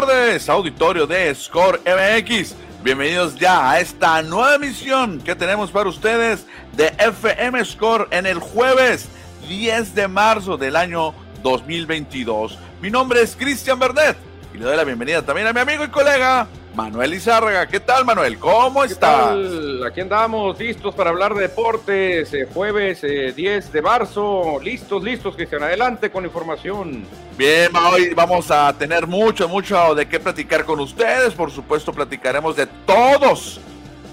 tardes, auditorio de Score MX. Bienvenidos ya a esta nueva emisión que tenemos para ustedes de FM Score en el jueves 10 de marzo del año 2022. Mi nombre es Cristian Verdet y le doy la bienvenida también a mi amigo y colega Manuel Izárraga. ¿Qué tal, Manuel? ¿Cómo estás? Aquí andamos, listos para hablar de deportes. Eh, jueves 10 eh, de marzo. Listos, listos, Cristian. Adelante con información. Bien, hoy vamos a tener mucho, mucho de qué platicar con ustedes. Por supuesto, platicaremos de todos,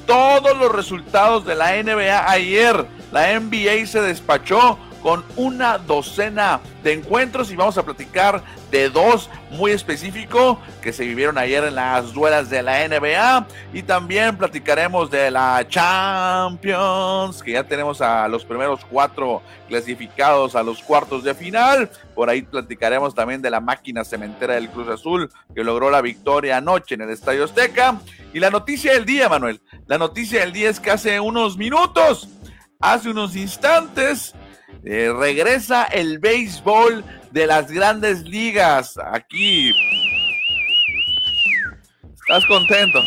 todos los resultados de la NBA ayer. La NBA se despachó con una docena de encuentros y vamos a platicar de dos muy específicos que se vivieron ayer en las duelas de la NBA y también platicaremos de la Champions que ya tenemos a los primeros cuatro clasificados a los cuartos de final. Por ahí platicaremos también de la máquina cementera del Cruz Azul que logró la victoria anoche en el Estadio Azteca. Y la noticia del día Manuel la noticia del día es que hace unos minutos hace unos instantes eh, regresa el béisbol de las grandes ligas. Aquí. ¿Estás contento?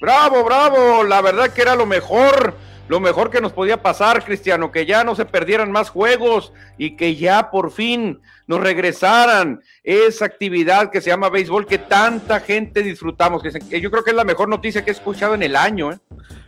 Bravo, bravo. La verdad que era lo mejor. Lo mejor que nos podía pasar, Cristiano, que ya no se perdieran más juegos y que ya por fin nos regresaran esa actividad que se llama béisbol que tanta gente disfrutamos. Que yo creo que es la mejor noticia que he escuchado en el año. ¿eh?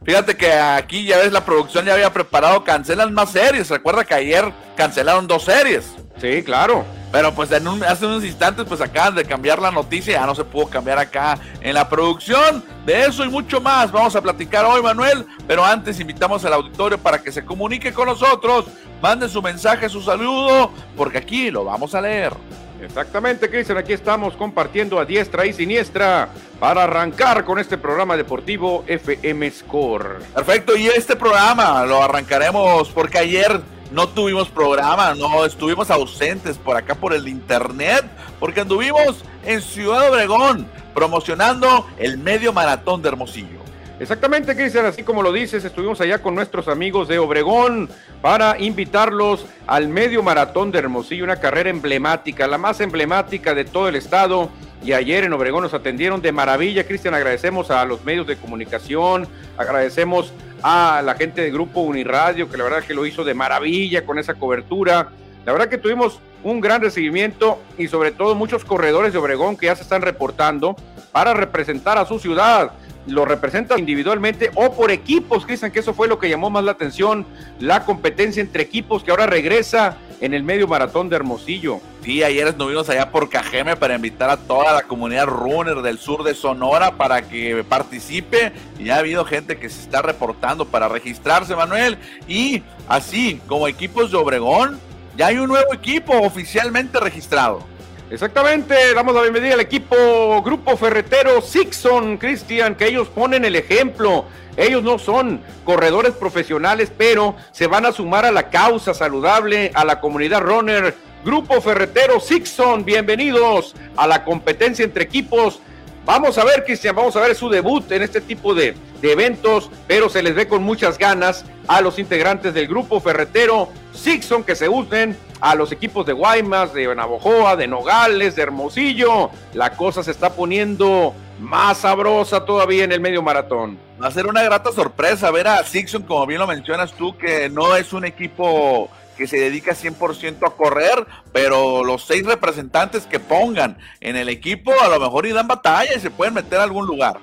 Fíjate que aquí ya ves, la producción ya había preparado, cancelan más series. Recuerda que ayer cancelaron dos series. Sí, claro. Pero pues en hace unos instantes pues acaban de cambiar la noticia, ya no se pudo cambiar acá en la producción. De eso y mucho más vamos a platicar hoy, Manuel. Pero antes invitamos al auditorio para que se comunique con nosotros, mande su mensaje, su saludo, porque aquí lo vamos a leer. Exactamente, Cristian, aquí estamos compartiendo a diestra y siniestra para arrancar con este programa deportivo FM Score. Perfecto, y este programa lo arrancaremos porque ayer no tuvimos programa, no estuvimos ausentes por acá por el internet, porque anduvimos en Ciudad Obregón promocionando el medio maratón de Hermosillo. Exactamente, Cristian, así como lo dices, estuvimos allá con nuestros amigos de Obregón para invitarlos al medio maratón de Hermosillo, una carrera emblemática, la más emblemática de todo el estado. Y ayer en Obregón nos atendieron de maravilla, Cristian. Agradecemos a los medios de comunicación, agradecemos a la gente del grupo Uniradio, que la verdad que lo hizo de maravilla con esa cobertura. La verdad que tuvimos un gran recibimiento y sobre todo muchos corredores de Obregón que ya se están reportando para representar a su ciudad lo representa individualmente o por equipos, Cristian, que eso fue lo que llamó más la atención, la competencia entre equipos que ahora regresa en el medio maratón de Hermosillo. Sí, ayer estuvimos allá por Cajeme para invitar a toda la comunidad runner del sur de Sonora para que participe. Y ha habido gente que se está reportando para registrarse, Manuel. Y así como equipos de Obregón, ya hay un nuevo equipo oficialmente registrado. Exactamente, damos la bienvenida al equipo Grupo Ferretero Sixon, Cristian, que ellos ponen el ejemplo. Ellos no son corredores profesionales, pero se van a sumar a la causa saludable, a la comunidad runner. Grupo Ferretero Sixon, bienvenidos a la competencia entre equipos. Vamos a ver, Cristian, vamos a ver su debut en este tipo de, de eventos, pero se les ve con muchas ganas a los integrantes del Grupo Ferretero Sixon que se unen a los equipos de Guaymas, de Navojoa, de Nogales, de Hermosillo. La cosa se está poniendo más sabrosa todavía en el medio maratón. Va a ser una grata sorpresa ver a Sixon, como bien lo mencionas tú, que no es un equipo que se dedica 100% a correr, pero los seis representantes que pongan en el equipo a lo mejor dan batalla y se pueden meter a algún lugar.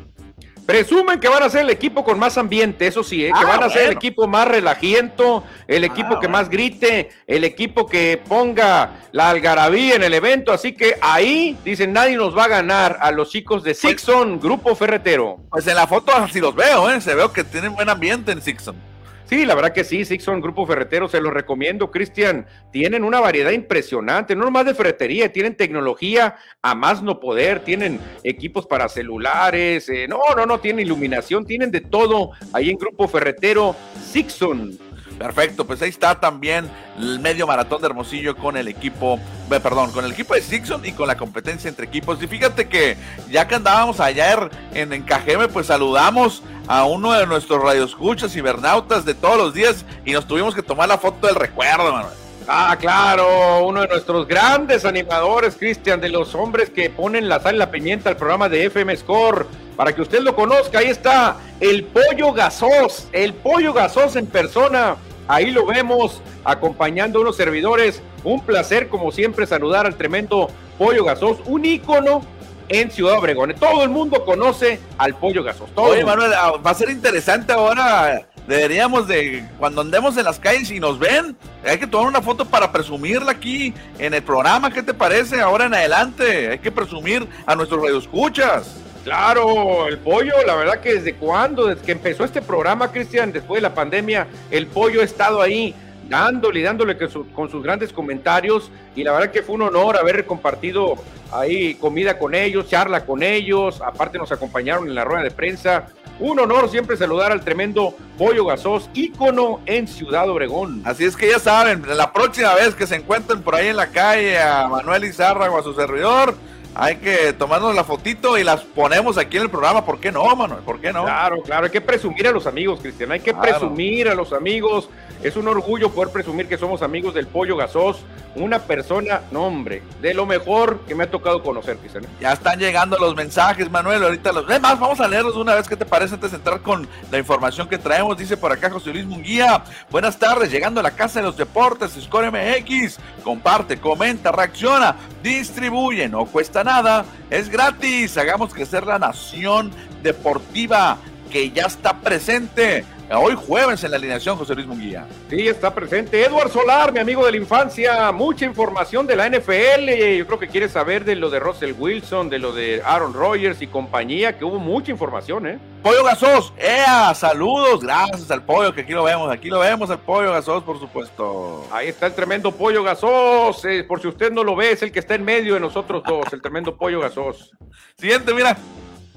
Presumen que van a ser el equipo con más ambiente, eso sí, ¿eh? que ah, van a ser el equipo más relajiento, el ah, equipo que más grite, el equipo que ponga la algarabía en el evento. Así que ahí dicen nadie nos va a ganar a los chicos de Sixon, Grupo Ferretero. Pues en la foto así los veo, ¿eh? se veo que tienen buen ambiente en Sixon. Sí, la verdad que sí, Sixon Grupo Ferretero, se los recomiendo, Cristian. Tienen una variedad impresionante, no nomás de ferretería, tienen tecnología a más no poder, tienen equipos para celulares, eh, no, no, no, tienen iluminación, tienen de todo ahí en Grupo Ferretero, Sixon. Perfecto, pues ahí está también el medio maratón de Hermosillo con el equipo, perdón, con el equipo de Sixon y con la competencia entre equipos. Y fíjate que ya que andábamos ayer en Encajeme, pues saludamos a uno de nuestros radioescuchas cibernautas de todos los días y nos tuvimos que tomar la foto del recuerdo, Manuel. Ah, claro, uno de nuestros grandes animadores, Cristian, de los hombres que ponen la sal y la pimienta al programa de FM Score. Para que usted lo conozca, ahí está el pollo gasos, el pollo gasos en persona. Ahí lo vemos acompañando a unos servidores. Un placer, como siempre, saludar al tremendo pollo gasos, un ícono en Ciudad Obregón. Todo el mundo conoce al pollo gasos. Oye, Manuel, ah, va a ser interesante ahora Deberíamos de, cuando andemos en las calles y nos ven, hay que tomar una foto para presumirla aquí en el programa. ¿Qué te parece? Ahora en adelante, hay que presumir a nuestros radioescuchas. Claro, el pollo, la verdad que desde cuando, desde que empezó este programa, Cristian, después de la pandemia, el pollo ha estado ahí dándole dándole con sus grandes comentarios y la verdad que fue un honor haber compartido ahí comida con ellos, charla con ellos, aparte nos acompañaron en la rueda de prensa un honor siempre saludar al tremendo Pollo Gasos, ícono en Ciudad Obregón. Así es que ya saben, la próxima vez que se encuentren por ahí en la calle a Manuel Izárraga o a su servidor, hay que tomarnos la fotito y las ponemos aquí en el programa. ¿Por qué no, Manuel? ¿Por qué no? Claro, claro, hay que presumir a los amigos, Cristian. Hay que presumir a los amigos. Es un orgullo poder presumir que somos amigos del Pollo Gasos una persona, no hombre, de lo mejor que me ha tocado conocer, Cristian. Ya están llegando los mensajes, Manuel, ahorita los... más, vamos a leerlos una vez, ¿qué te parece antes de entrar con la información que traemos? Dice por acá José Luis Munguía, buenas tardes, llegando a la Casa de los Deportes, Score MX, comparte, comenta, reacciona, distribuye, no cuesta nada, es gratis, hagamos crecer la nación deportiva que ya está presente Hoy jueves en la alineación, José Luis Munguía. Sí, está presente. Edward Solar, mi amigo de la infancia. Mucha información de la NFL. Yo creo que quiere saber de lo de Russell Wilson, de lo de Aaron Rodgers y compañía, que hubo mucha información, ¿eh? Pollo Gasos, ¡ea! Saludos, gracias al pollo, que aquí lo vemos. Aquí lo vemos, al pollo Gasos, por supuesto. Ahí está el tremendo pollo Gasos. Eh, por si usted no lo ve, es el que está en medio de nosotros dos, el tremendo pollo Gasos. Siguiente, mira.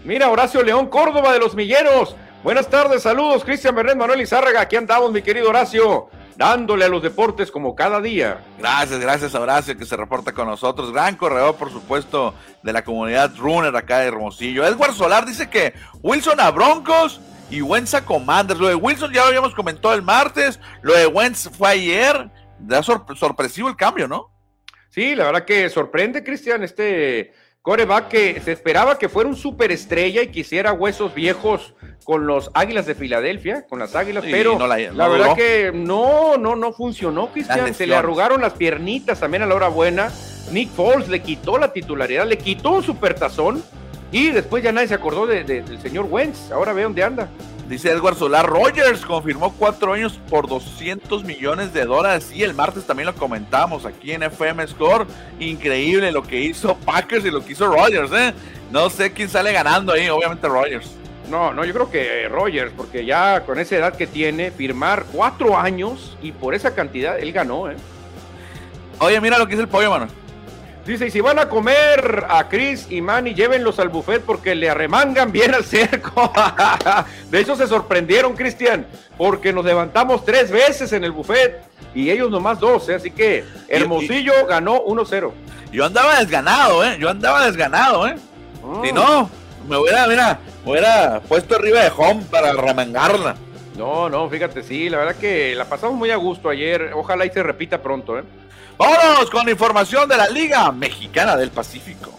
Mira, Horacio León Córdoba de los Milleros. Buenas tardes, saludos, Cristian Bernet, Manuel Izárraga. Aquí andamos, mi querido Horacio, dándole a los deportes como cada día. Gracias, gracias a Horacio que se reporta con nosotros. Gran corredor, por supuesto, de la comunidad runner acá de Hermosillo. Edward Solar dice que Wilson a Broncos y Wentz a Commanders. Lo de Wilson ya lo habíamos comentado el martes, lo de Wentz fue ayer. Da sorpresivo el cambio, ¿no? Sí, la verdad que sorprende, Cristian, este coreback que se esperaba que fuera un superestrella y quisiera huesos viejos con los Águilas de Filadelfia, con las Águilas, pero la, verdad que no, no, no funcionó, Cristian. Se le arrugaron las piernitas también a la hora buena. Nick Foles le quitó la titularidad, le quitó un supertazón y después ya nadie se acordó del señor Wentz. Ahora ve dónde anda. Dice Edward Solar, Rogers confirmó cuatro años por 200 millones de dólares. Y el martes también lo comentamos aquí en FM Score. Increíble lo que hizo Packers y lo que hizo Rogers, ¿eh? No sé quién sale ganando ahí, obviamente Rogers. No, no, yo creo que Rogers, porque ya con esa edad que tiene, firmar cuatro años y por esa cantidad, él ganó, ¿eh? Oye, mira lo que dice el pollo, mano. Dice, y si van a comer a Chris y Manny, llévenlos al buffet porque le arremangan bien al cerco. de hecho, se sorprendieron, Cristian, porque nos levantamos tres veces en el buffet y ellos nomás dos, ¿eh? así que Hermosillo ganó 1-0. Yo andaba desganado, ¿eh? Yo andaba desganado, ¿eh? Si no, me hubiera, mira, me hubiera puesto arriba de home para remangarla. No, no, fíjate, sí, la verdad que la pasamos muy a gusto ayer. Ojalá y se repita pronto, ¿eh? Vámonos con información de la Liga Mexicana del Pacífico.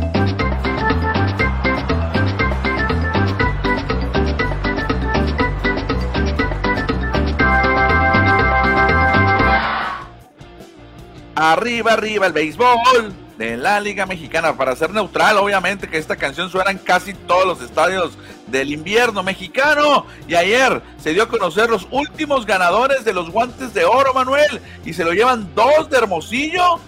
Arriba, arriba el béisbol de la Liga Mexicana. Para ser neutral, obviamente que esta canción suena en casi todos los estadios del invierno mexicano. Y ayer se dio a conocer los últimos ganadores de los guantes de oro, Manuel. Y se lo llevan dos de Hermosillo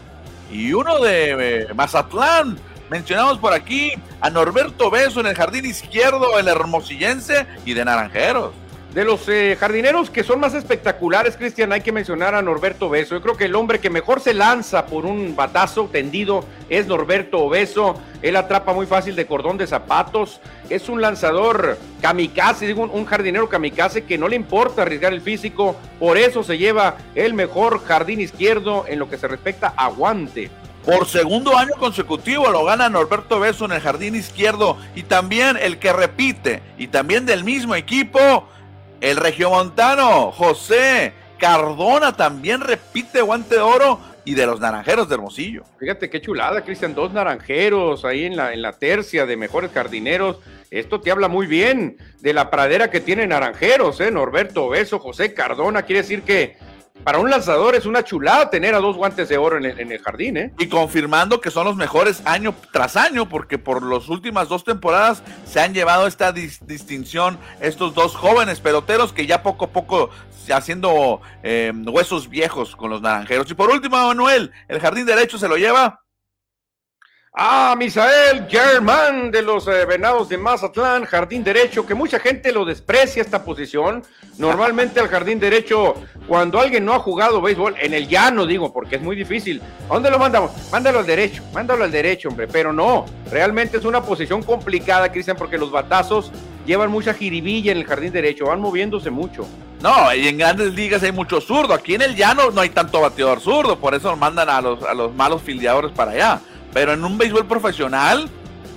y uno de eh, Mazatlán. Mencionamos por aquí a Norberto Beso en el jardín izquierdo, el hermosillense y de Naranjeros. De los eh, jardineros que son más espectaculares, Cristian, hay que mencionar a Norberto Obeso. Yo creo que el hombre que mejor se lanza por un batazo tendido es Norberto Obeso. Él atrapa muy fácil de cordón de zapatos. Es un lanzador kamikaze, un, jardinero kamikaze que no le importa arriesgar el físico. Por eso se lleva el mejor jardín izquierdo en lo que se respecta a guante. Por segundo año consecutivo lo gana Norberto Beso en el jardín izquierdo y también el que repite y también del mismo equipo el regiomontano José Cardona también repite guante de oro y de los naranjeros de Hermosillo. Fíjate qué chulada, Cristian, dos naranjeros ahí en la, en la tercia de mejores jardineros. Esto te habla muy bien de la pradera que tiene naranjeros, ¿eh? Norberto Beso, José Cardona, quiere decir que para un lanzador es una chulada tener a dos guantes de oro en el, jardín, ¿eh? Y confirmando que son los mejores año tras año, porque por las últimas dos temporadas se han llevado esta distinción estos dos jóvenes peloteros que ya poco a poco haciendo em, huesos viejos con los naranjeros. Y por último, Manuel, el jardín derecho se lo lleva Ah, Misael Germán de los eh, Venados de Mazatlán, jardín derecho, que mucha gente lo desprecia esta posición. Normalmente al jardín derecho, cuando alguien no ha jugado béisbol, en el llano digo, porque es muy difícil. ¿A dónde lo mandamos? Mándalo al derecho, mándalo al derecho, hombre. Pero no, realmente es una posición complicada, Cristian, porque los batazos llevan mucha jiribilla en el jardín derecho, van moviéndose mucho. No, y en grandes ligas hay mucho zurdo. Aquí en el llano no hay tanto bateador zurdo, por eso mandan a los, a los malos fildeadores para allá. Pero en un béisbol profesional,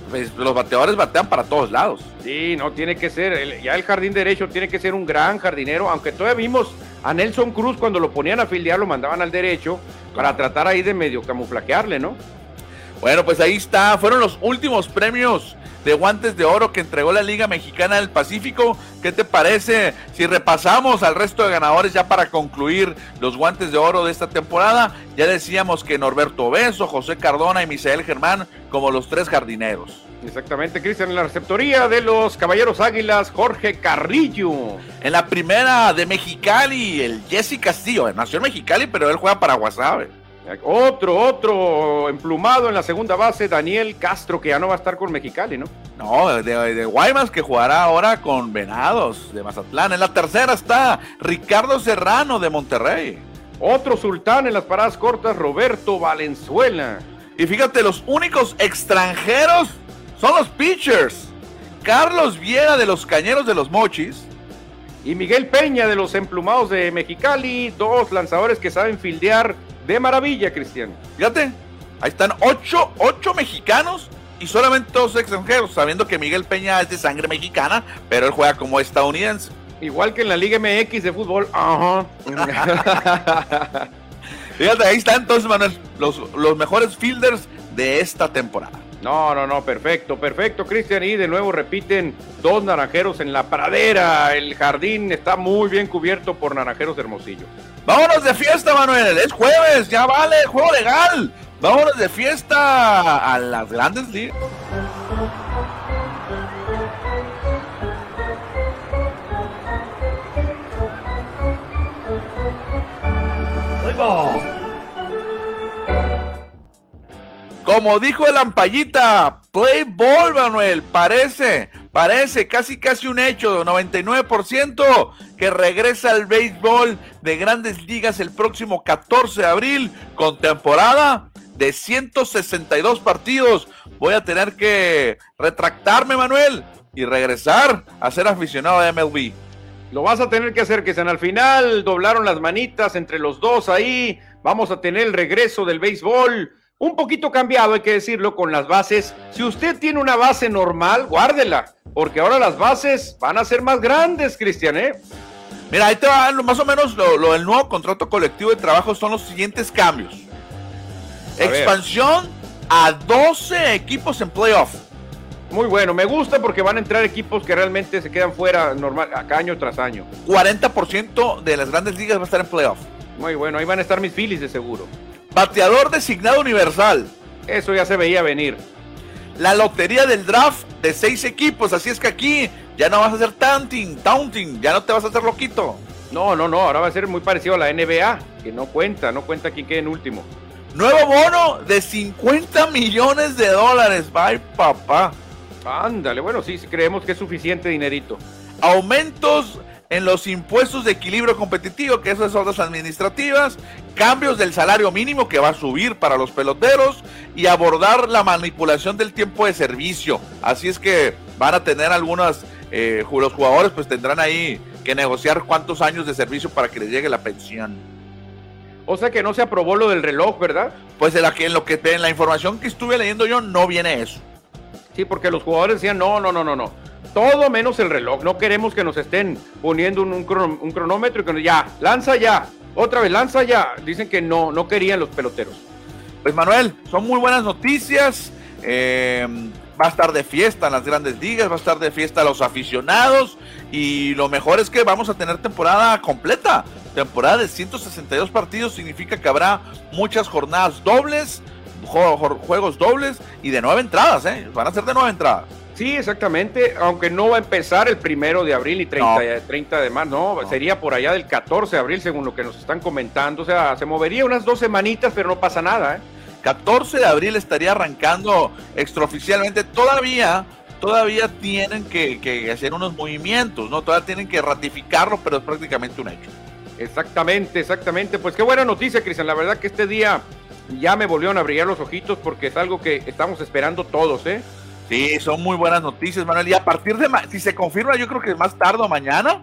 pues, los bateadores batean para todos lados. Sí, no tiene que ser, ya el jardín derecho tiene que ser un gran jardinero, aunque todavía vimos a Nelson Cruz cuando lo ponían a fildear, lo mandaban al derecho para tratar ahí de medio camuflaquearle, ¿no? Bueno, pues ahí está, fueron los últimos premios de guantes de oro que entregó la Liga Mexicana del Pacífico. ¿Qué te parece si repasamos al resto de ganadores ya para concluir los guantes de oro de esta temporada? Ya decíamos que Norberto Beso, José Cardona y Misael Germán como los tres jardineros. Exactamente, Cristian, en la receptoría de los Caballeros Águilas, Jorge Carrillo. En la primera de Mexicali, el Jesse Castillo, nació en Mexicali, pero él juega para Guasave. Otro, otro emplumado en la segunda base, Daniel Castro, que ya no va a estar con Mexicali, ¿no? No, de, Guaymas, que jugará ahora con Venados de Mazatlán. En la tercera está Ricardo Serrano de Monterrey. Otro sultán en las paradas cortas, Roberto Valenzuela. Y fíjate, los únicos extranjeros son los pitchers. Carlos Viera de los Cañeros de los Mochis. Y Miguel Peña de los Emplumados de Mexicali, dos lanzadores que saben fildear de maravilla, Cristian. Fíjate, ahí están ocho, ocho mexicanos y solamente dos extranjeros, sabiendo que Miguel Peña es de sangre mexicana, pero él juega como estadounidense. Igual que en la Liga MX de fútbol. Ajá. Fíjate, ahí están entonces, Manuel, los, los mejores fielders de esta temporada. No, no, no, perfecto, perfecto, Cristian. Y de nuevo repiten dos naranjeros en la pradera. El jardín está muy bien cubierto por naranjeros de Hermosillo. Vámonos de fiesta, Manuel. Es jueves, ya vale, juego legal. Vámonos de fiesta a las grandes ligas. Como dijo el Ampallita, play ball, Manuel. Parece, parece casi casi un hecho, 99% que regresa al béisbol de grandes ligas el próximo 14 de abril con temporada de 162 partidos. Voy a tener que retractarme, Manuel, y regresar a ser aficionado de MLB. Lo vas a tener que hacer, que sean al final doblaron las manitas entre los dos ahí. Vamos a tener el regreso del béisbol un poquito cambiado, hay que decirlo, con las bases. Si usted tiene una base normal, guárdela, porque ahora las bases van a ser más grandes, Cristian, ¿eh? Mira, ahí te va más o menos lo, del nuevo contrato colectivo de trabajo son los siguientes cambios. Expansión a 12 equipos en playoff. Muy bueno, me gusta porque van a entrar equipos que realmente se quedan fuera normal, acá año tras año. 40% de las grandes ligas va a estar en playoff. Muy bueno, ahí van a estar mis Phillies de seguro. Bateador designado universal. Eso ya se veía venir. La lotería del draft de seis equipos. Así es que aquí ya no vas a hacer taunting, taunting. Ya no te vas a hacer loquito. No, no, no. Ahora va a ser muy parecido a la NBA. Que no cuenta, no cuenta quién quede en último. Nuevo bono de 50 millones de dólares. Bye, papá. Ándale, bueno, sí, creemos que es suficiente dinerito. Aumentos en los impuestos de equilibrio competitivo, que esas son las administrativas, cambios del salario mínimo que va a subir para los peloteros y abordar la manipulación del tiempo de servicio. Así es que van a tener algunas, eh, los jugadores pues tendrán ahí que negociar cuántos años de servicio para que les llegue la pensión. O sea que no se aprobó lo del reloj, ¿verdad? Pues en, la que, en lo que en la información que estuve leyendo yo no viene eso. Sí, porque los jugadores decían, no, no, no, no, no todo menos el reloj. No queremos que nos estén poniendo un, cronómetro y que ya, lanza ya. otra vez lanza ya. Dicen que no, no querían los peloteros. Pues Manuel, son muy buenas noticias. Eh, va a estar de fiesta en las grandes ligas, va a estar de fiesta los aficionados y lo mejor es que vamos a tener temporada completa. Temporada de 162 partidos significa que habrá muchas jornadas dobles, juegos dobles y de nueve entradas, ¿eh? Van a ser de nueve entradas. Sí, exactamente, aunque no va a empezar el primero de abril y 30, 30 de marzo, no, no, sería por allá del 14 de abril según lo que nos están comentando, o sea, se movería unas dos semanitas, pero no pasa nada, ¿eh? 14 de abril estaría arrancando extraoficialmente. Todavía, todavía tienen que, hacer unos movimientos, ¿no? Todavía tienen que ratificarlo, pero es prácticamente un hecho. Exactamente, exactamente. Pues qué buena noticia, Cristian. La verdad que este día ya me volvieron a brillar los ojitos porque es algo que estamos esperando todos, ¿eh? Sí, son muy buenas noticias, Manuel. Y a partir de, si se confirma, yo creo que más tarde o mañana,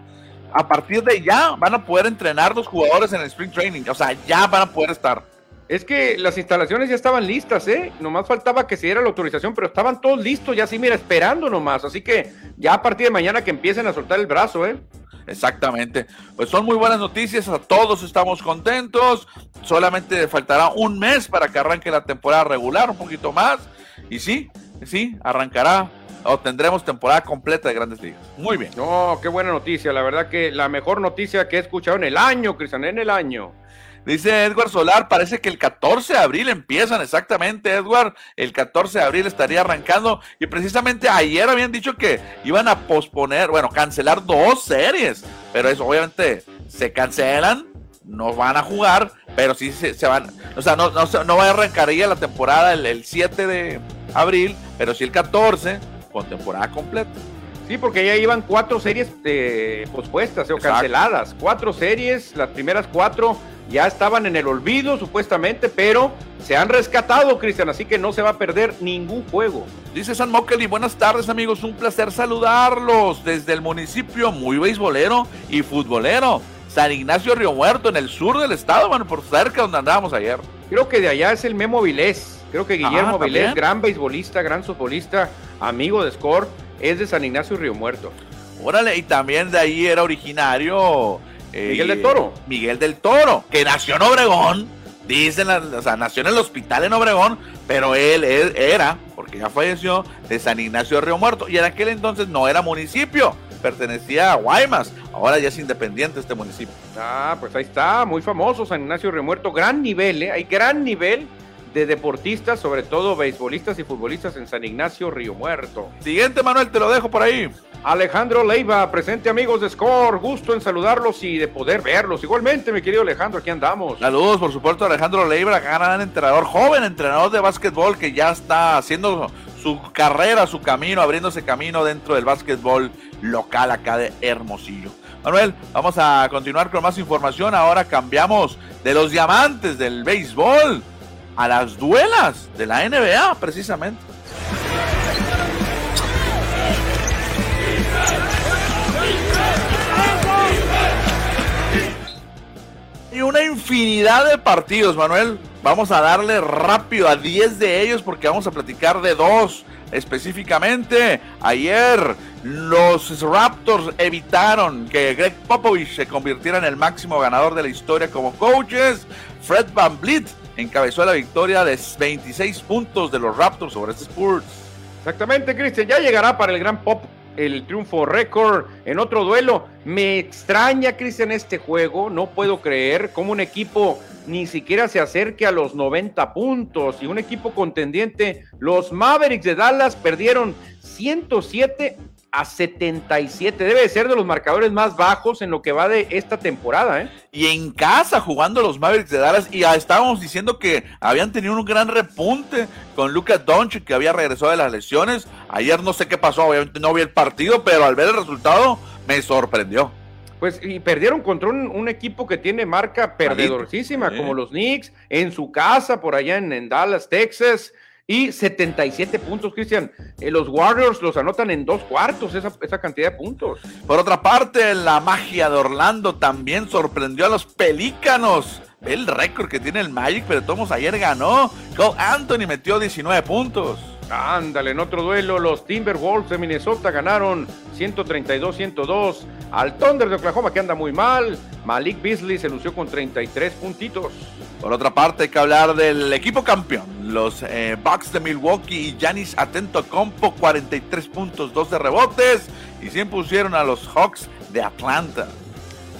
a partir de ya van a poder entrenar los jugadores en el Spring Training. O sea, ya van a poder estar. Es que las instalaciones ya estaban listas, ¿eh? Nomás faltaba que se diera la autorización, pero estaban todos listos, ya así, mira, esperando nomás. Así que ya a partir de mañana que empiecen a soltar el brazo, ¿eh? Exactamente. Pues son muy buenas noticias, a todos estamos contentos. Solamente faltará un mes para que arranque la temporada regular, un poquito más. Y sí, sí, arrancará o tendremos temporada completa de Grandes Ligas. Muy bien. No, qué buena noticia. La verdad que la mejor noticia que he escuchado en el año, Cristian, en el año. Dice Edward Solar, parece que el 14 de abril empiezan, exactamente, Edward. El 14 de abril estaría arrancando. Y precisamente ayer habían dicho que iban a posponer, bueno, cancelar dos series. Pero eso, obviamente, se cancelan, no van a jugar, pero sí se, van. O sea, no, no, no va a arrancar ya la temporada el, 7 de abril, pero sí el 14 con temporada completa. Sí, porque ya iban cuatro series eh, pospuestas o canceladas. Cuatro series, las primeras cuatro ya estaban en el olvido supuestamente, pero se han rescatado, Cristian, así que no se va a perder ningún juego. Dice San y buenas tardes amigos, un placer saludarlos desde el municipio muy beisbolero y futbolero. San Ignacio Río Muerto, en el sur del estado, bueno, por cerca donde andábamos ayer. Creo que de allá es el Memo Vilés. Creo que Guillermo ah, Vilés, gran beisbolista, gran futbolista, amigo de Score, es de San Ignacio Río Muerto. Órale, y también de ahí era originario Miguel del Toro. Miguel del Toro, que nació en Obregón, dicen, o sea, nació en el hospital en Obregón, pero él, era, porque ya falleció, de San Ignacio de Río Muerto, y en aquel entonces no era municipio, pertenecía a Guaymas, ahora ya es independiente este municipio. Ah, pues ahí está, muy famoso San Ignacio Río Muerto, gran nivel, ¿eh? hay gran nivel de deportistas, sobre todo beisbolistas y futbolistas en San Ignacio Río Muerto. Siguiente, Manuel, te lo dejo por ahí. Alejandro Leiva, presente amigos de Score, gusto en saludarlos y de poder verlos. Igualmente, mi querido Alejandro, aquí andamos. Saludos, por supuesto, Alejandro Leiva, gran entrenador, joven entrenador de básquetbol que ya está haciendo su carrera, su camino, abriéndose camino dentro del básquetbol local acá de Hermosillo. Manuel, vamos a continuar con más información. Ahora cambiamos de los diamantes del béisbol a las duelas de la NBA, precisamente. Y una infinidad de partidos, Manuel. Vamos a darle rápido a 10 de ellos porque vamos a platicar de dos específicamente. Ayer los Raptors evitaron que Greg Popovich se convirtiera en el máximo ganador de la historia como coaches. Fred Van encabezó la victoria de 26 puntos de los Raptors sobre este Spurs. Exactamente, Cristian. Ya llegará para el gran pop el triunfo récord en otro duelo. Me extraña, Cristian, este juego. No puedo creer cómo un equipo ni siquiera se acerque a los 90 puntos y un equipo contendiente. Los Mavericks de Dallas perdieron 107 a 77. Debe ser de los marcadores más bajos en lo que va de esta temporada. ¿eh? Y en casa jugando los Mavericks de Dallas. Y ya estábamos diciendo que habían tenido un gran repunte con Lucas Doncic que había regresado de las lesiones. Ayer no sé qué pasó, obviamente no vi el partido, pero al ver el resultado me sorprendió. Pues y perdieron contra un, equipo que tiene marca perdedorísima, como los Knicks, en su casa, por allá en Dallas, Texas y 77 puntos, Cristian. Eh, los Warriors los anotan en dos cuartos, esa, esa, cantidad de puntos. Por otra parte, la magia de Orlando también sorprendió a los Pelícanos. El récord que tiene el Magic, pero Tomos ayer ganó. Cole Anthony metió 19 puntos. Ándale, en otro duelo, los Timberwolves de Minnesota ganaron 132-102 al Thunder de Oklahoma, que anda muy mal. Malik Beasley se lució con 33 puntitos. Por otra parte, hay que hablar del equipo campeón. Los eh, Bucks de Milwaukee y Giannis Atento Compo, 43 puntos, 12 rebotes. Y se impusieron a los Hawks de Atlanta.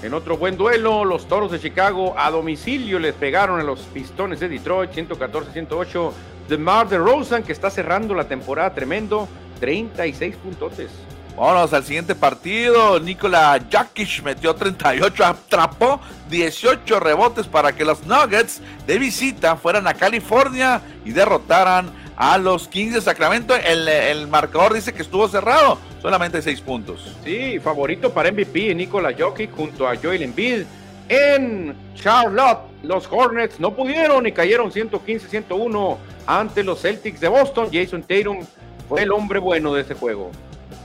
En otro buen duelo, los Toros de Chicago a domicilio les pegaron a los Pistones de Detroit 114-108. DeMar DeRozan, que está cerrando la temporada tremendo, 36 puntotes. Vámonos al siguiente partido. Nikola Jakic metió 38, atrapó 18 rebotes para que los Nuggets de visita fueran a California y derrotaran a los Kings de Sacramento. El, el marcador dice que estuvo cerrado, solamente 6 puntos. Sí, favorito para MVP Nikola Jokic junto a Joel Embiid. En Charlotte, los Hornets no pudieron y cayeron 115-101 ante los Celtics de Boston. Jason Tatum fue el hombre bueno de ese juego.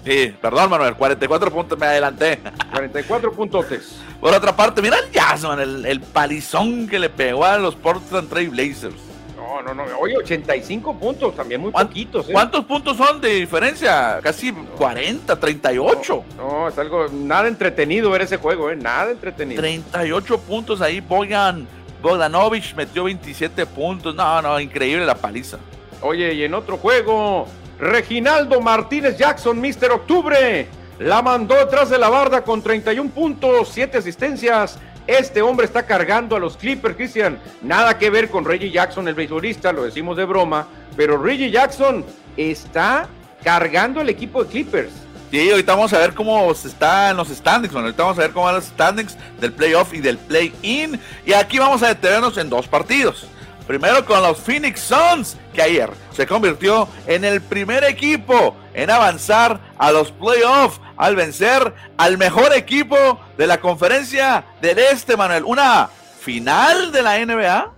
Sí, perdón, Manuel, 44 puntos, me adelanté. 44 puntotes. Por otra parte, mira el el, el palizón que le pegó a los Portland Trail Blazers. No, no, no. Oye, 85 puntos, también muy poquitos. ¿eh? ¿Cuántos puntos son de diferencia? Casi 40, 38. No, no, es algo, nada entretenido ver ese juego, ¿eh? Nada entretenido. 38 puntos ahí, Boyan Bogdanovich metió 27 puntos. No, no, increíble la paliza. Oye, y en otro juego, Reginaldo Martínez Jackson, Mister Octubre, la mandó detrás de la barda con 31 puntos, 7 asistencias. Este hombre está cargando a los Clippers, Cristian. Nada que ver con Reggie Jackson, el beisbolista, lo decimos de broma, pero Reggie Jackson está cargando el equipo de Clippers. Sí, ahorita vamos a ver cómo se está en los standings. Bueno, ahorita vamos a ver cómo van los standings del playoff y del play-in. Y aquí vamos a detenernos en dos partidos. Primero con los Phoenix Suns, que ayer se convirtió en el primer equipo en avanzar a los playoffs al vencer al mejor equipo de la conferencia del Este, Manuel. Una final de la NBA.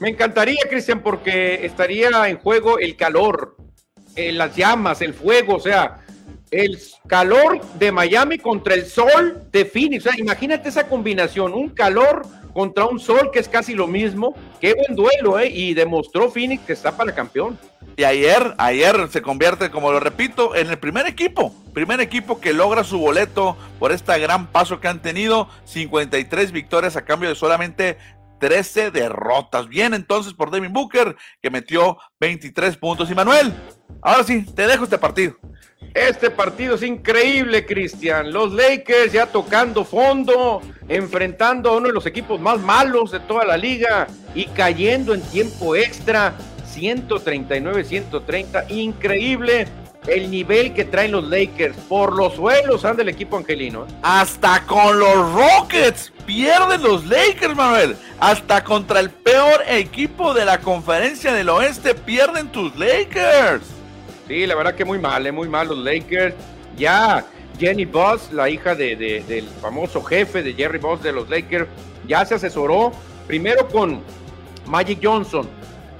Me encantaría, Cristian, porque estaría en juego el calor, eh, las llamas, el fuego, o sea, el calor de Miami contra el sol de Phoenix. O sea, imagínate esa combinación, un calor contra un sol que es casi lo mismo. Qué buen duelo, ¿eh? Y demostró Phoenix que está para campeón. Y ayer, ayer se convierte, como lo repito, en el primer equipo, primer equipo que logra su boleto por este gran paso que han tenido, 53 victorias a cambio de solamente 13 derrotas. Bien entonces por Devin Booker, que metió 23 puntos. Y Manuel, ahora sí, te dejo este partido. Este partido es increíble, Cristian. Los Lakers ya tocando fondo, enfrentando a uno de los equipos más malos de toda la liga y cayendo en tiempo extra, 139-130. Increíble el nivel que traen los Lakers. Por los suelos anda el equipo angelino. ¿eh? Hasta con los Rockets pierden los Lakers, Manuel. Hasta contra el peor equipo de la conferencia del oeste pierden tus Lakers. Sí, la verdad que muy mal, ¿eh? muy mal los Lakers. Ya Jenny Buss, la hija de, de, del famoso jefe de Jerry Buss de los Lakers, ya se asesoró primero con Magic Johnson.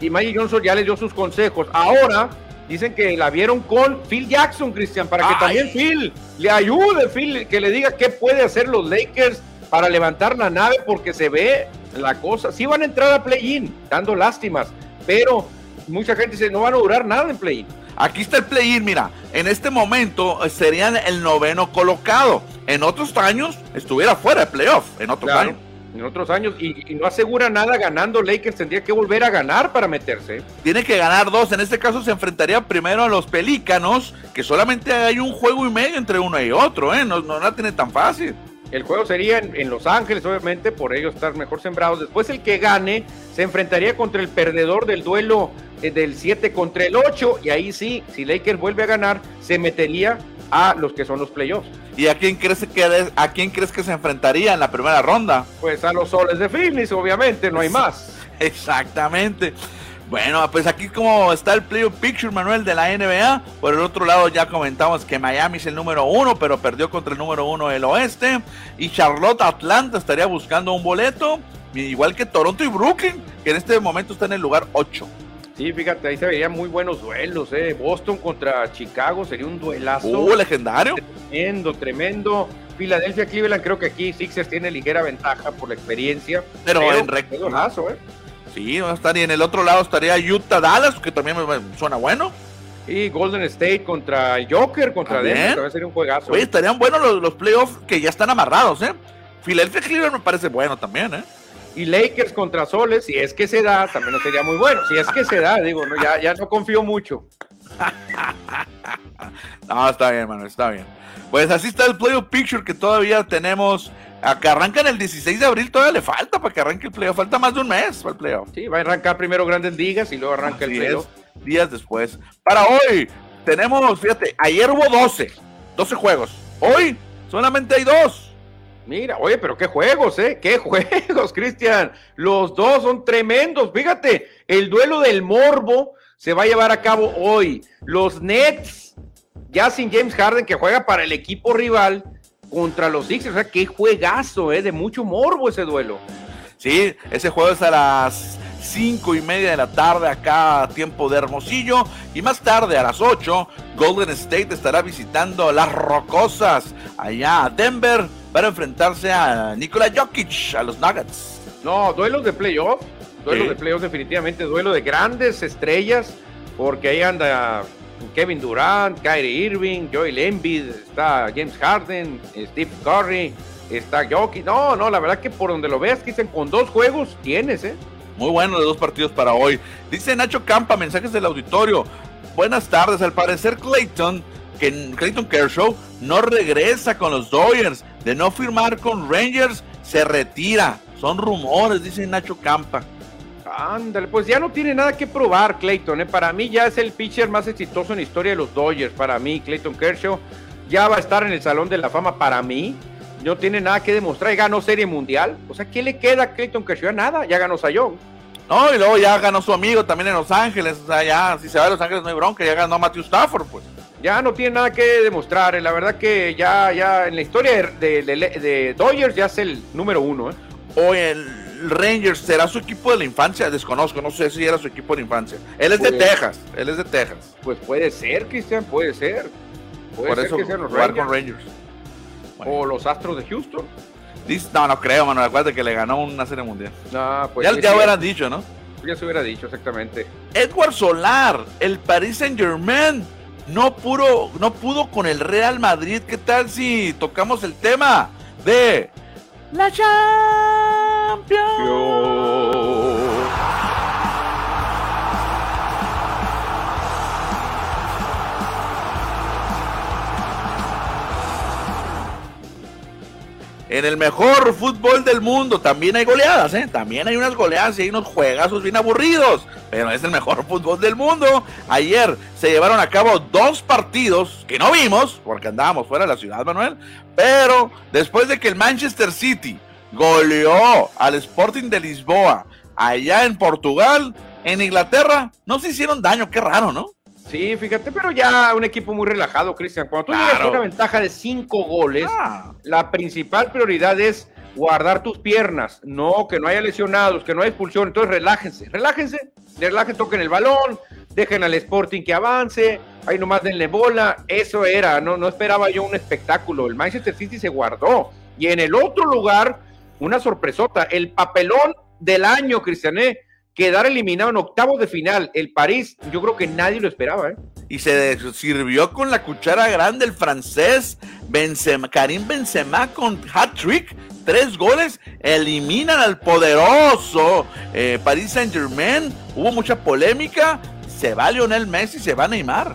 Y Magic Johnson ya le dio sus consejos. Ahora dicen que la vieron con Phil Jackson, Cristian, para que Ay. también Phil le ayude, Phil, que le diga qué puede hacer los Lakers para levantar la nave, porque se ve la cosa. Sí van a entrar a play-in, dando lástimas, pero mucha gente dice no van a durar nada en play-in. Aquí está el play-in, mira, en este momento eh, serían el noveno colocado. En otros años estuviera fuera de playoff, en otros Claro, años. en otros años, y, y no asegura nada ganando Lakers, tendría que volver a ganar para meterse. Tiene que ganar dos. En este caso se enfrentaría primero a los Pelícanos, que solamente hay un juego y medio entre uno y otro, ¿eh? No, no la tiene tan fácil. El juego sería en, en Los Ángeles, obviamente, por ellos estar mejor sembrados. Después el que gane se enfrentaría contra el perdedor del duelo del 7 contra el 8, y ahí sí, si Lakers vuelve a ganar, se metería a los que son los playoffs. ¿Y a quién crees que a quién crees que se enfrentaría en la primera ronda? Pues a los soles de Phoenix, obviamente, no hay más. Exactamente. Bueno, pues aquí como está el playoff picture, Manuel, de la NBA. Por el otro lado ya comentamos que Miami es el número uno, pero perdió contra el número uno del oeste. Y Charlotte Atlanta estaría buscando un boleto, igual que Toronto y Brooklyn, que en este momento está en el lugar 8. Sí, fíjate, ahí se veían muy buenos duelos, ¿eh? Boston contra Chicago sería un duelazo. Uh, legendario. Tremendo, tremendo. Filadelfia, Cleveland, creo que aquí Sixers tiene ligera ventaja por la experiencia. Pero en rec- qué duelazo, ¿eh? Sí, va a estar. Y en el otro lado estaría Utah Dallas, que también me- suena bueno. Y Golden State contra el Joker, contra Denver, también sería un juegazo. Oye, estarían buenos los, los playoffs que ya están amarrados, ¿eh? Philadelphia Cleveland me parece bueno también, ¿eh? Y Lakers contra Soles, si es que se da, también no sería muy bueno. Si es que se da, digo, no, ya, ya no confío mucho. no, está bien, hermano, está bien. Pues así está el playoff picture que todavía tenemos. A que arrancan el 16 de abril, todavía le falta para que arranque el playoff. Falta más de un mes para el playoff. Sí, va a arrancar primero Grandes Ligas y luego arranca el playoff. días después. Para hoy, tenemos, fíjate, ayer hubo 12, 12 juegos. Hoy solamente hay dos. Mira, oye, pero qué juegos, ¿eh? Qué juegos, Cristian. Los dos son tremendos. Fíjate, el duelo del morbo se va a llevar a cabo hoy. Los Nets, ya sin James Harden, que juega para el equipo rival contra los Sixers. O sea, qué juegazo, ¿eh? De mucho morbo ese duelo. Sí, ese juego es a las cinco y media de la tarde acá tiempo de Hermosillo y más tarde a las 8 Golden State estará visitando las Rocosas allá a Denver para enfrentarse a Nikola Jokic a los Nuggets. No, duelos de playoff, duelos de playoff definitivamente, duelo de grandes estrellas porque ahí anda Kevin Durant, Kyrie Irving, Joel Embiid, está James Harden, Steve Curry, está Jokic. No, no, la verdad que por donde lo veas, dicen con dos juegos tienes, ¿eh? Muy bueno los dos partidos para hoy. Dice Nacho Campa, mensajes del auditorio. Buenas tardes. Al parecer Clayton, que Clayton Kershaw no regresa con los Dodgers. De no firmar con Rangers, se retira. Son rumores, dice Nacho Campa. Ándale, pues ya no tiene nada que probar Clayton. ¿eh? Para mí ya es el pitcher más exitoso en la historia de los Dodgers. Para mí, Clayton Kershaw ya va a estar en el Salón de la Fama para mí no tiene nada que demostrar y ganó Serie Mundial. O sea, ¿qué le queda a Clayton Kershaw? Nada, ya ganó Sayón. No, y luego ya ganó su amigo también en Los Ángeles. O sea, ya, si se va a Los Ángeles no hay bronca, ya ganó Matthew Stafford, pues. Ya no tiene nada que demostrar. Eh, la verdad que ya, ya en la historia de, de, Dodgers ya es el número uno. ¿eh? O el Rangers será su equipo de la infancia, desconozco, no sé si era su equipo de la infancia. Él es de pues- Texas, él es de Texas. Pues puede ser, Cristian, puede ser. Puede Por eso que sean los con Rangers. O los Astros de Houston. No, no creo, mano. Acuérdate que le ganó una serie mundial. No, pues ya, ya hubieran dicho, ¿no? Ya se hubiera dicho, exactamente. Edward Solar, el Paris Saint Germain, no, pudo, no pudo con el Real Madrid. ¿Qué tal si tocamos el tema de la Champions? En el mejor fútbol del mundo también hay goleadas, ¿eh? También hay unas goleadas y hay unos juegazos bien aburridos, pero es el mejor fútbol del mundo. Ayer se llevaron a cabo dos partidos que no vimos, porque andábamos fuera de la ciudad, Manuel, pero después de que el Manchester City goleó al Sporting de Lisboa allá en Portugal, en Inglaterra, no se hicieron daño, qué raro, ¿no? Sí, fíjate, pero ya un equipo muy relajado, Cristian. Cuando tú llegas a una ventaja de cinco goles, ah. la principal prioridad es guardar tus piernas, no que no haya lesionados, que no haya expulsión. Entonces relájense, relájense, relájense, toquen el balón, dejen al Sporting que avance, ahí nomás denle bola. Eso era, no, no esperaba yo un espectáculo. El Manchester City se guardó. Y en el otro lugar, una sorpresota, el papelón del año, Cristiané quedar eliminado en octavos de final. El París, yo creo que nadie lo esperaba. ¿eh? Y se sirvió con la cuchara grande el francés Benzema, Karim Benzema con hat-trick. Tres goles, eliminan al poderoso eh, Paris Saint Germain. Hubo mucha polémica. Se va Lionel Messi, se va a Neymar.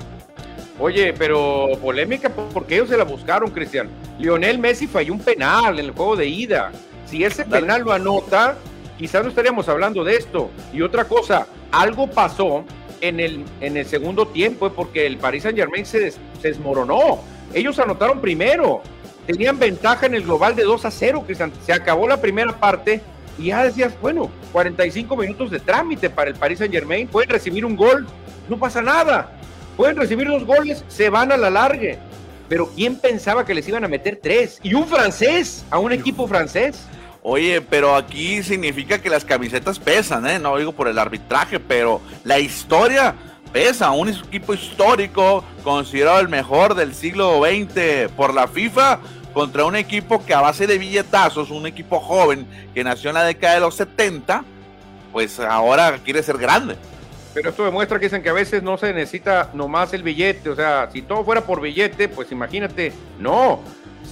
Oye, pero polémica porque ellos se la buscaron, Cristian. Lionel Messi falló un penal en el juego de ida. Si ese penal lo anota, quizás no estaríamos hablando de esto. Y otra cosa, algo pasó en el, en el segundo tiempo, porque el Paris Saint Germain se, se desmoronó. Ellos anotaron primero, tenían ventaja en el global de 2 a 0, que se acabó la primera parte y ya decías, bueno, 45 minutos de trámite para el Paris Saint Germain, pueden recibir un gol, no pasa nada, pueden recibir dos goles, se van a la largue. Pero ¿quién pensaba que les iban a meter tres? Y un francés, a un equipo francés. Oye, pero aquí significa que las camisetas pesan, ¿eh? No digo por el arbitraje, pero la historia pesa. Un equipo histórico, considerado el mejor del siglo XX por la FIFA, contra un equipo que a base de billetazos, un equipo joven que nació en la década de los 70, pues ahora quiere ser grande. Pero esto demuestra que dicen que a veces no se necesita nomás el billete. O sea, si todo fuera por billete, pues imagínate, no.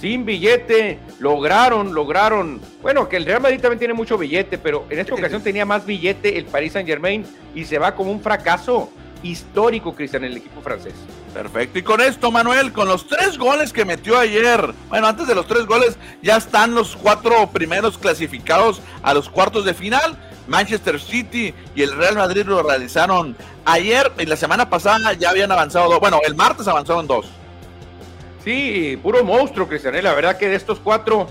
Sin billete lograron, lograron. Bueno, que el Real Madrid también tiene mucho billete, pero en esta ocasión tenía más billete el Paris Saint Germain y se va como un fracaso histórico, Cristian, en el equipo francés. Perfecto. Y con esto, Manuel, con los tres goles que metió ayer, bueno, antes de los tres goles, ya están los cuatro primeros clasificados a los cuartos de final. Manchester City y el Real Madrid lo realizaron ayer y la semana pasada ya habían avanzado dos. Bueno, el martes avanzaron dos. Sí, puro monstruo, Cristian. ¿eh? La verdad que de estos cuatro,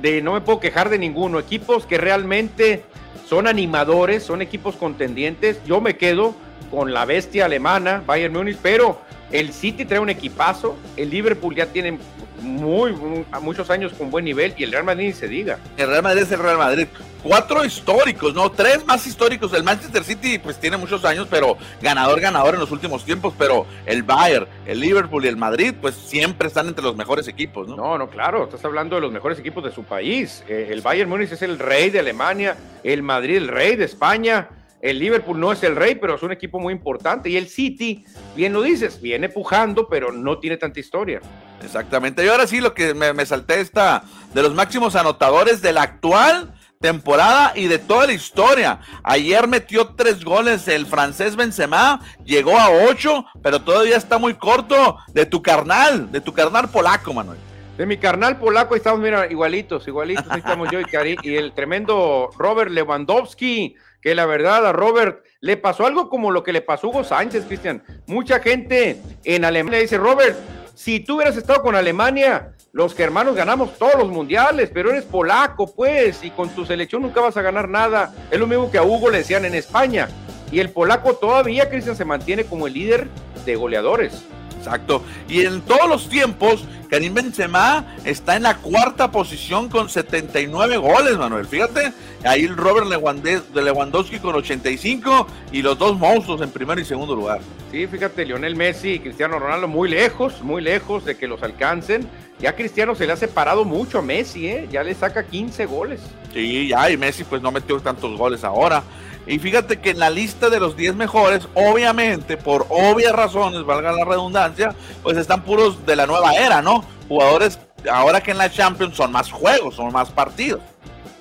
de no me puedo quejar de ninguno. Equipos que realmente son animadores, son equipos contendientes. Yo me quedo con la bestia alemana, Bayern Múnich, pero el City trae un equipazo, el Liverpool ya tiene muy, muchos años con buen nivel y el Real Madrid se diga. El Real Madrid es el Real Madrid. Cuatro históricos, ¿no? Tres más históricos. El Manchester City pues tiene muchos años, pero ganador, ganador en los últimos tiempos, pero el Bayern, el Liverpool y el Madrid pues siempre están entre los mejores equipos, ¿no? No, no, claro, estás hablando de los mejores equipos de su país. Eh, el Bayern Múnich es el rey de Alemania, el Madrid el rey de España. El Liverpool no es el rey, pero es un equipo muy importante. Y el City, bien lo dices, viene pujando, pero no tiene tanta historia. Exactamente. Y ahora sí, lo que me, salté está de los máximos anotadores de la actual temporada y de toda la historia. Ayer metió tres goles el francés Benzema, llegó a ocho, pero todavía está muy corto de tu carnal, de tu carnal polaco, Manuel. De mi carnal polaco estamos, mira, igualitos, igualitos, estamos yo y, Cari, y el tremendo Robert Lewandowski, que la verdad a Robert le pasó algo como lo que le pasó a Hugo Sánchez, Cristian. Mucha gente en Alemania dice, Robert, si tú hubieras estado con Alemania, los hermanos ganamos todos los mundiales, pero eres polaco, pues, y con tu selección nunca vas a ganar nada. Es lo mismo que a Hugo le decían en España. Y el polaco todavía, Cristian, se mantiene como el líder de goleadores. Exacto. Y en todos los tiempos, Karim Benzema está en la cuarta posición con 79 goles, Manuel. Fíjate, ahí el Robert Lewandowski con 85 y los dos monstruos en primer y segundo lugar. Sí, fíjate, Lionel Messi y Cristiano Ronaldo muy lejos, muy lejos de que los alcancen. Ya Cristiano se le ha separado mucho a Messi, ¿eh? Ya le saca 15 goles. Sí, ya, y Messi pues no metió tantos goles ahora. Y fíjate que en la lista de los 10 mejores, obviamente, por obvias razones, valga la redundancia, pues están puros de la nueva era, ¿no? Jugadores ahora que en la Champions son más juegos, son más partidos.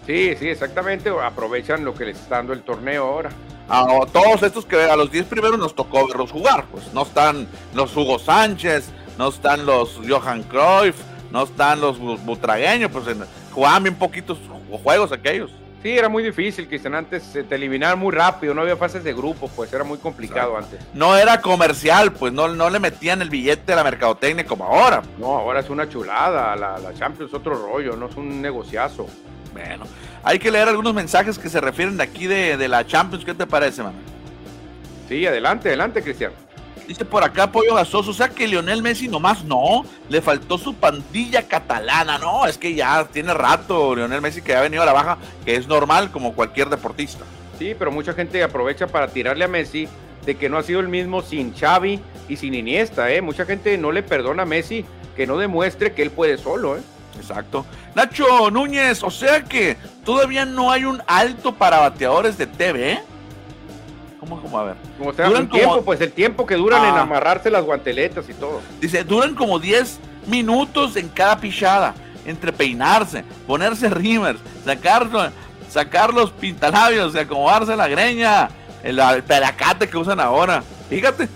Sí, sí, exactamente. Aprovechan lo que les está dando el torneo ahora. A todos estos que a los 10 primeros nos tocó verlos jugar, pues no están los Hugo Sánchez, no están los Johan Cruyff, no están los Butragueños, pues jugaban bien poquitos juegos aquellos. Sí, era muy difícil, Cristian. Antes te eliminaban muy rápido, no había fases de grupo, pues era muy complicado antes. No era comercial, pues no, no le metían el billete a la mercadotecnia como ahora. No, ahora es una chulada. La, la Champions es otro rollo, no es un negociazo. Bueno, hay que leer algunos mensajes que se refieren de aquí de, de la Champions. ¿Qué te parece, man? Sí, adelante, adelante, Cristian. Dice por acá Pollo Gasoso, o sea que Lionel Messi nomás no, le faltó su pandilla catalana, no, es que ya tiene rato Lionel Messi que ha venido a la baja, que es normal como cualquier deportista. Sí, pero mucha gente aprovecha para tirarle a Messi de que no ha sido el mismo sin Xavi y sin Iniesta, ¿eh? Mucha gente no le perdona a Messi que no demuestre que él puede solo, ¿eh? Exacto. Nacho Núñez, o sea que todavía no hay un alto para bateadores de TV, ¿Cómo, cómo? A ver. Como duran tiempo, pues el tiempo que duran en ah. amarrarse las guanteletas y todo. Dice, duran como 10 minutos en cada pichada, entre peinarse, ponerse rimers, sacar, sacar los pintalabios, acomodarse la greña, el, pelacate que usan ahora. Fíjate.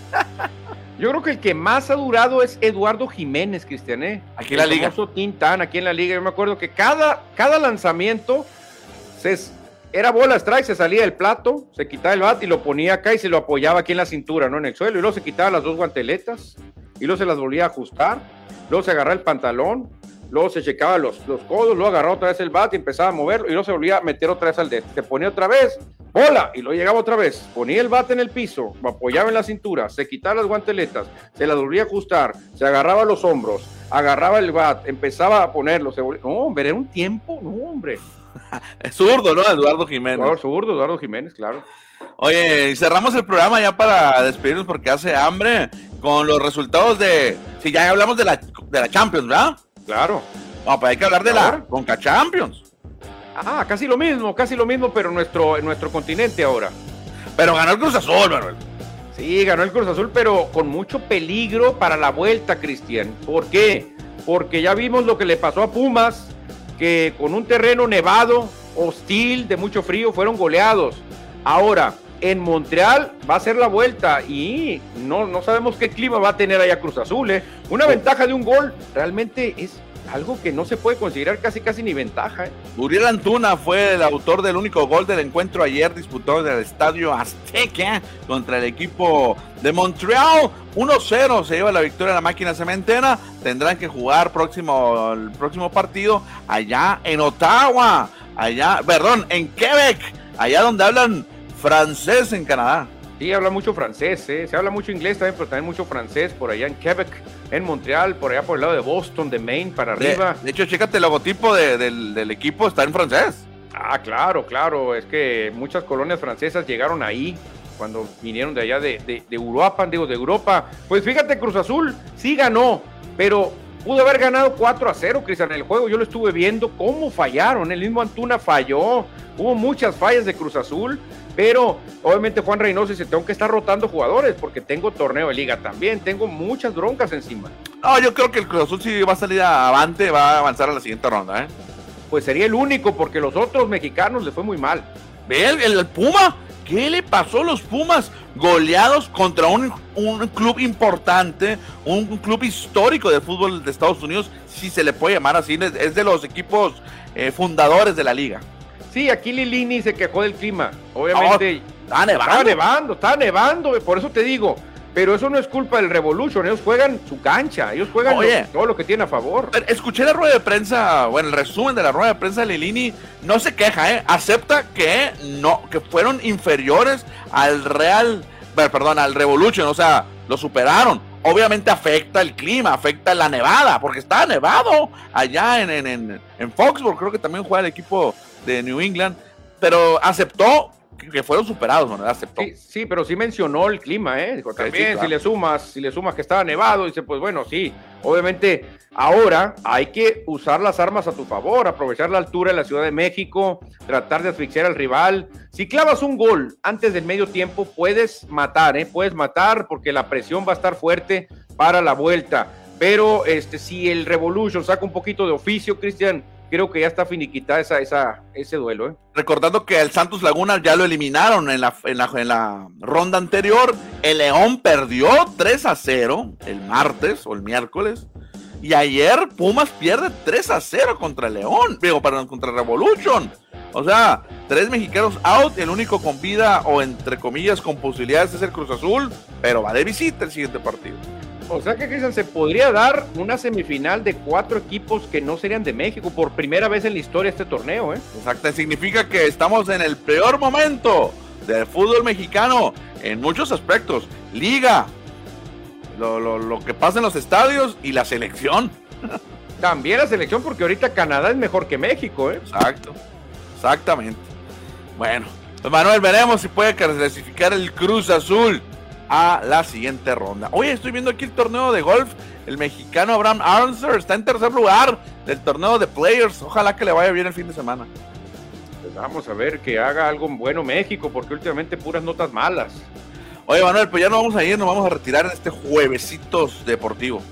Yo creo que el que más ha durado es Eduardo Jiménez, Cristiané. ¿eh? Aquí en la liga. Tintán, aquí en la liga. Yo me acuerdo que cada, cada lanzamiento se, era bola strike, se salía del plato, se quitaba el bat y lo ponía acá y se lo apoyaba aquí en la cintura, ¿no? En el suelo. Y luego se quitaba las dos guanteletas y luego se las volvía a ajustar. Luego se agarraba el pantalón, luego se checaba los, los codos, luego agarraba otra vez el bat y empezaba a moverlo y luego se volvía a meter otra vez al dedo. Se ponía otra vez, bola, y luego llegaba otra vez. Ponía el bat en el piso, lo apoyaba en la cintura, se quitaba las guanteletas, se las volvía a ajustar, se agarraba los hombros, agarraba el bat, empezaba a ponerlo. Se volvía... No, hombre, era un tiempo, no, hombre. Es zurdo, ¿no? Eduardo Jiménez. Claro, zurdo, Eduardo Jiménez, claro. Oye, cerramos el programa ya para despedirnos porque hace hambre con los resultados de. Si ya hablamos de la, de la Champions, ¿verdad? Claro. No, pues hay que hablar de la Conca Champions. Ah, casi lo mismo, casi lo mismo, pero nuestro, en nuestro continente ahora. Pero ganó el Cruz Azul, Manuel. Sí, ganó el Cruz Azul, pero con mucho peligro para la vuelta, Cristian. ¿Por qué? Porque ya vimos lo que le pasó a Pumas, que con un terreno nevado, hostil, de mucho frío, fueron goleados. Ahora, en Montreal va a ser la vuelta y no, no sabemos qué clima va a tener allá Cruz Azul. ¿eh? Una ventaja de un gol realmente es algo que no se puede considerar casi casi ni ventaja. ¿eh? Uriel Antuna fue el autor del único gol del encuentro ayer disputado en el estadio Azteca contra el equipo de Montreal. 1-0 se lleva la victoria en la máquina cementera. Tendrán que jugar próximo, el próximo partido allá en Ottawa, allá, perdón, en Quebec, allá donde hablan francés en Canadá. Sí, habla mucho francés, ¿eh? se habla mucho inglés también, pero también mucho francés por allá en Quebec, en Montreal, por allá por el lado de Boston, de Maine, para arriba. De, hecho, chécate el logotipo del, equipo, está en francés. Ah, claro, claro, es que muchas colonias francesas llegaron ahí cuando vinieron de allá de, de, de Europa, digo, de Europa. Pues fíjate, Cruz Azul sí ganó, pero pudo haber ganado 4 a 0, Cristian, en el juego. Yo lo estuve viendo cómo fallaron. El mismo Antuna falló. Hubo muchas fallas de Cruz Azul. Pero obviamente Juan Reynoso dice, tengo que estar rotando jugadores porque tengo torneo de liga también, tengo muchas broncas encima. No, yo creo que el Cruz Azul sí va a salir avante, va a avanzar a la siguiente ronda, ¿eh? Pues sería el único porque los otros mexicanos le fue muy mal. ¿Ve el, Puma? ¿Qué le pasó a los Pumas? Goleados contra un, club importante, un, club histórico de fútbol de Estados Unidos, si se le puede llamar así, es de los equipos eh, fundadores de la liga. Sí, aquí Lilini se quejó del clima. Obviamente. está nevando. Está nevando, está nevando. Por eso te digo. Pero eso no es culpa del Revolution. Ellos juegan su cancha. Ellos juegan todo lo que tienen a favor. Escuché la rueda de prensa, bueno, el resumen de la rueda de prensa de Lilini. No se queja, ¿eh? Acepta que no, que fueron inferiores al Real, perdón, al Revolution. O sea, lo superaron. Obviamente afecta el clima, afecta la nevada, porque está nevado allá en, en, en Foxborough. Creo que también juega el equipo de New England, pero aceptó que fueron superados, ¿no? Aceptó. Sí, pero sí mencionó el clima, ¿eh? también, si le sumas, si le sumas que estaba nevado, dice, pues bueno, sí, obviamente ahora hay que usar las armas a tu favor, aprovechar la altura de la Ciudad de México, tratar de asfixiar al rival. Si clavas un gol antes del medio tiempo, puedes matar, ¿eh? Puedes matar porque la presión va a estar fuerte para la vuelta. Pero este, si el Revolution saca un poquito de oficio, Cristian, creo que ya está finiquitada ese duelo. ¿eh? Recordando que el Santos Laguna ya lo eliminaron en la ronda anterior. El León perdió 3 a 0 el martes o el miércoles. Y ayer Pumas pierde 3 a 0 contra el León. Digo, perdón, contra Revolution. O sea, tres mexicanos out. El único con vida o entre comillas con posibilidades es el Cruz Azul. Pero va de visita el siguiente partido. O sea que, Cristian, se podría dar una semifinal de cuatro equipos que no serían de México por primera vez en la historia de este torneo, ¿eh? Exacto, significa que estamos en el peor momento del fútbol mexicano en muchos aspectos. Liga, lo, que pasa en los estadios y la selección. También la selección, porque ahorita Canadá es mejor que México, ¿eh? Exacto, exactamente. Bueno, pues Manuel, veremos si puede clasificar el Cruz Azul a la siguiente ronda. Oye, estoy viendo aquí el torneo de golf. El mexicano Abraham Arnser está en tercer lugar del torneo de Players. Ojalá que le vaya bien el fin de semana. Pues vamos a ver que haga algo bueno México, porque últimamente puras notas malas. Oye, Manuel, pues ya no vamos a ir, nos vamos a retirar en este juevesitos deportivo.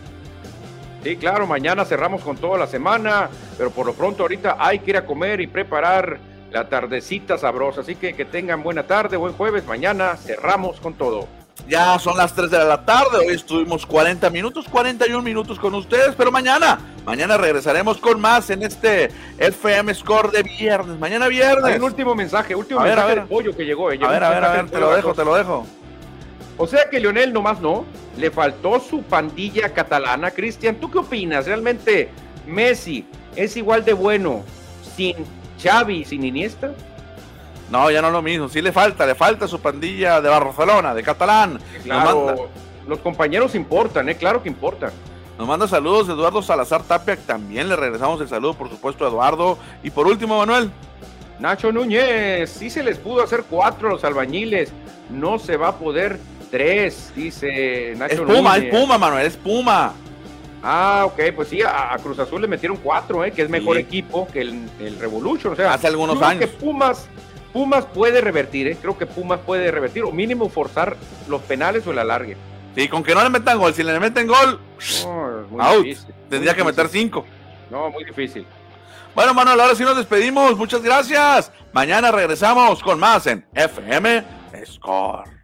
Sí, claro, mañana cerramos con toda la semana, pero por lo pronto ahorita hay que ir a comer y preparar la tardecita sabrosa. Así que que tengan buena tarde, buen jueves. Mañana cerramos con todo. Ya son las 3 de la tarde, hoy estuvimos 40 minutos, 41 minutos con ustedes, pero mañana, mañana regresaremos con más en este FM Score de viernes, mañana viernes. Hay un último mensaje, último mensaje del pollo que llegó. Eh, a ver, a ver, a ver, te lo dejo, te lo dejo. O sea que Lionel nomás no, le faltó su pandilla catalana. Cristian, ¿tú qué opinas? ¿Realmente Messi es igual de bueno sin Xavi, sin Iniesta? No, ya no es lo mismo. Sí le falta, le falta su pandilla de Barcelona, de catalán. Claro, los compañeros importan, ¿eh? Claro que importan. Nos manda saludos Eduardo Salazar Tapia, también le regresamos el saludo, por supuesto, a Eduardo. Y por último, Manuel. Nacho Núñez, sí se les pudo hacer cuatro a los albañiles, no se va a poder tres, dice Nacho es Puma, es Puma, Manuel, es Puma. Ah, ok, pues sí, a, Cruz Azul le metieron cuatro, ¿eh? que es mejor equipo que el, Revolution. O sea, hace algunos años. Que Pumas Pumas puede revertir, ¿eh? creo que Pumas puede revertir, o mínimo forzar los penales o el alargue. Sí, con que no le metan gol, si le meten gol, out. Tendría que meter cinco. No, muy difícil. Bueno, Manuel, ahora sí nos despedimos. Muchas gracias. Mañana regresamos con más en FM Score.